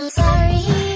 I'm sorry.